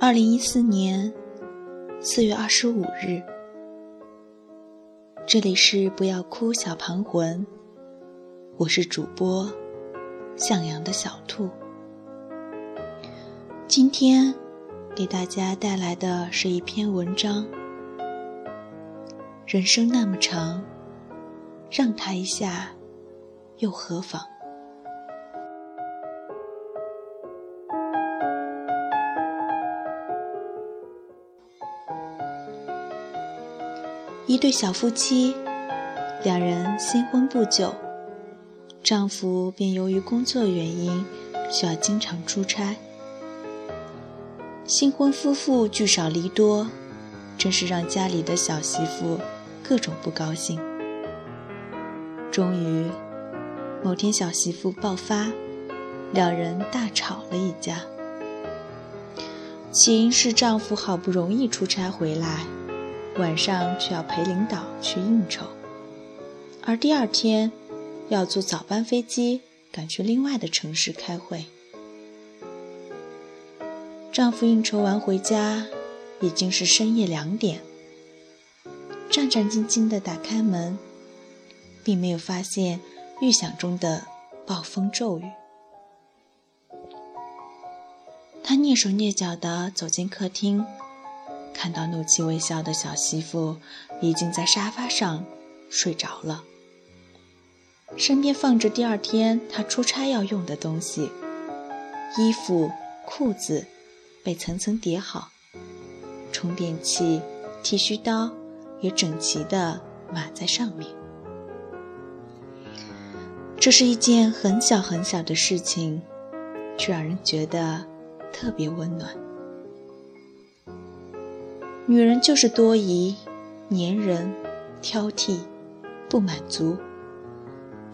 二零一四年四月二十五日，这里是不要哭小盘魂，我是主播向阳的小兔。今天给大家带来的是一篇文章。人生那么长，让他一下又何妨？一对小夫妻，两人新婚不久，丈夫便由于工作原因需要经常出差。新婚夫妇聚少离多，真是让家里的小媳妇各种不高兴。终于，某天小媳妇爆发，两人大吵了一架。起因是丈夫好不容易出差回来。晚上却要陪领导去应酬，而第二天要坐早班飞机赶去另外的城市开会。丈夫应酬完回家，已经是深夜两点。战战兢兢地打开门，并没有发现预想中的暴风骤雨。他蹑手蹑脚地走进客厅。看到怒气微笑的小媳妇已经在沙发上睡着了，身边放着第二天她出差要用的东西，衣服、裤子被层层叠好，充电器、剃须刀也整齐地码在上面。这是一件很小很小的事情，却让人觉得特别温暖。女人就是多疑、粘人、挑剔、不满足，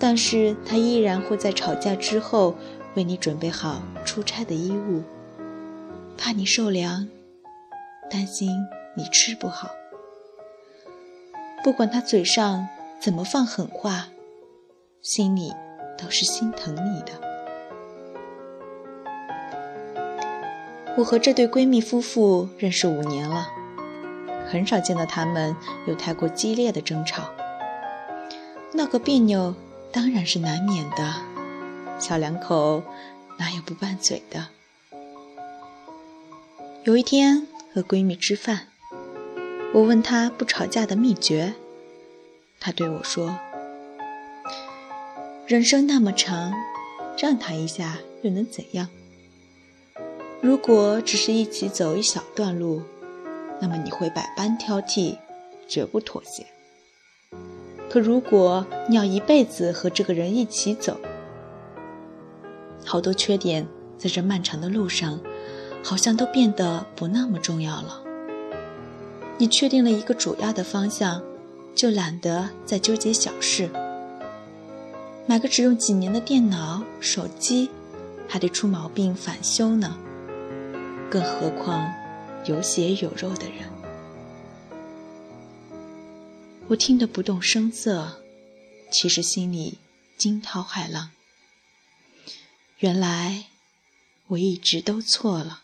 但是她依然会在吵架之后为你准备好出差的衣物，怕你受凉，担心你吃不好。不管她嘴上怎么放狠话，心里都是心疼你的。我和这对闺蜜夫妇认识五年了。很少见到他们有太过激烈的争吵，闹个别扭当然是难免的，小两口哪有不拌嘴的？有一天和闺蜜吃饭，我问她不吵架的秘诀，她对我说：“人生那么长，让她一下又能怎样？如果只是一起走一小段路。”那么你会百般挑剔，绝不妥协。可如果你要一辈子和这个人一起走，好多缺点在这漫长的路上，好像都变得不那么重要了。你确定了一个主要的方向，就懒得再纠结小事。买个只用几年的电脑、手机，还得出毛病返修呢。更何况……有血有肉的人，我听得不动声色，其实心里惊涛骇浪。原来我一直都错了。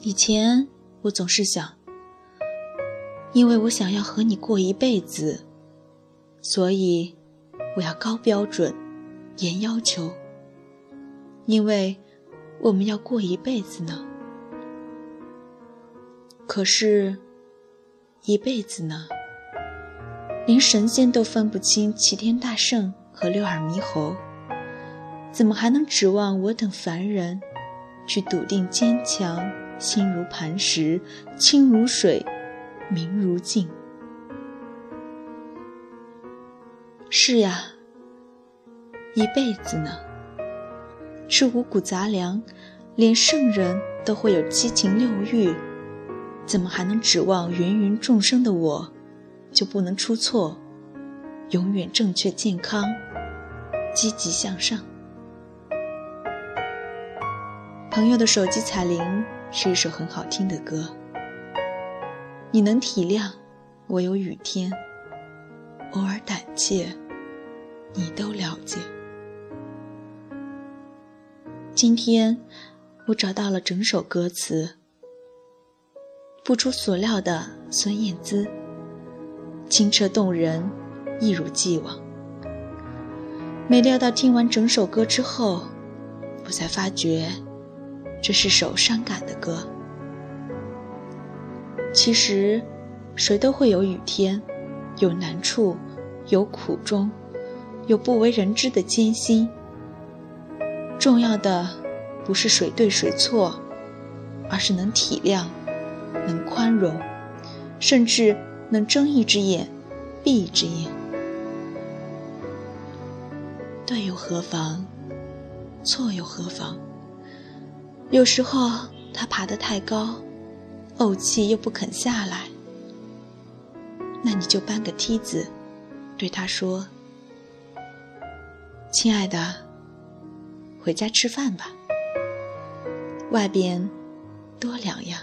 以前我总是想，因为我想要和你过一辈子，所以我要高标准、严要求，因为。我们要过一辈子呢，可是，一辈子呢，连神仙都分不清齐天大圣和六耳猕猴，怎么还能指望我等凡人，去笃定坚强，心如磐石，清如水，明如镜？是呀，一辈子呢。吃五谷杂粮，连圣人都会有七情六欲，怎么还能指望芸芸众生的我，就不能出错，永远正确健康，积极向上？朋友的手机彩铃是一首很好听的歌，你能体谅我有雨天，偶尔胆怯，你都了解。今天我找到了整首歌词。不出所料的孙燕姿，清澈动人，一如既往。没料到听完整首歌之后，我才发觉，这是首伤感的歌。其实，谁都会有雨天，有难处，有苦衷，有不为人知的艰辛。重要的，不是谁对谁错，而是能体谅，能宽容，甚至能睁一只眼闭一只眼。对又何妨？错又何妨？有时候他爬得太高，怄气又不肯下来，那你就搬个梯子，对他说：“亲爱的，回家吃饭吧，外边多凉呀。”